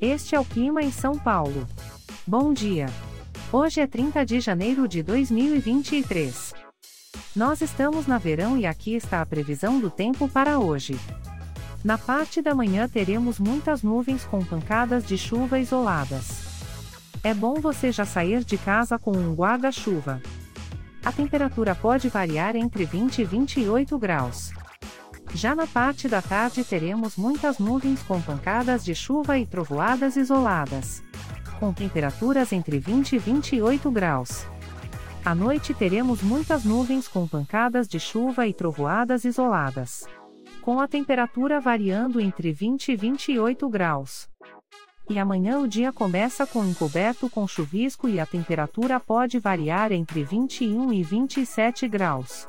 Este é o clima em São Paulo. Bom dia. Hoje é 30 de janeiro de 2023. Nós estamos na verão e aqui está a previsão do tempo para hoje. Na parte da manhã teremos muitas nuvens com pancadas de chuva isoladas. É bom você já sair de casa com um guarda-chuva. A temperatura pode variar entre 20 e 28 graus. Já na parte da tarde teremos muitas nuvens com pancadas de chuva e trovoadas isoladas. Com temperaturas entre 20 e 28 graus. À noite teremos muitas nuvens com pancadas de chuva e trovoadas isoladas. Com a temperatura variando entre 20 e 28 graus. E amanhã o dia começa com encoberto com chuvisco e a temperatura pode variar entre 21 e 27 graus.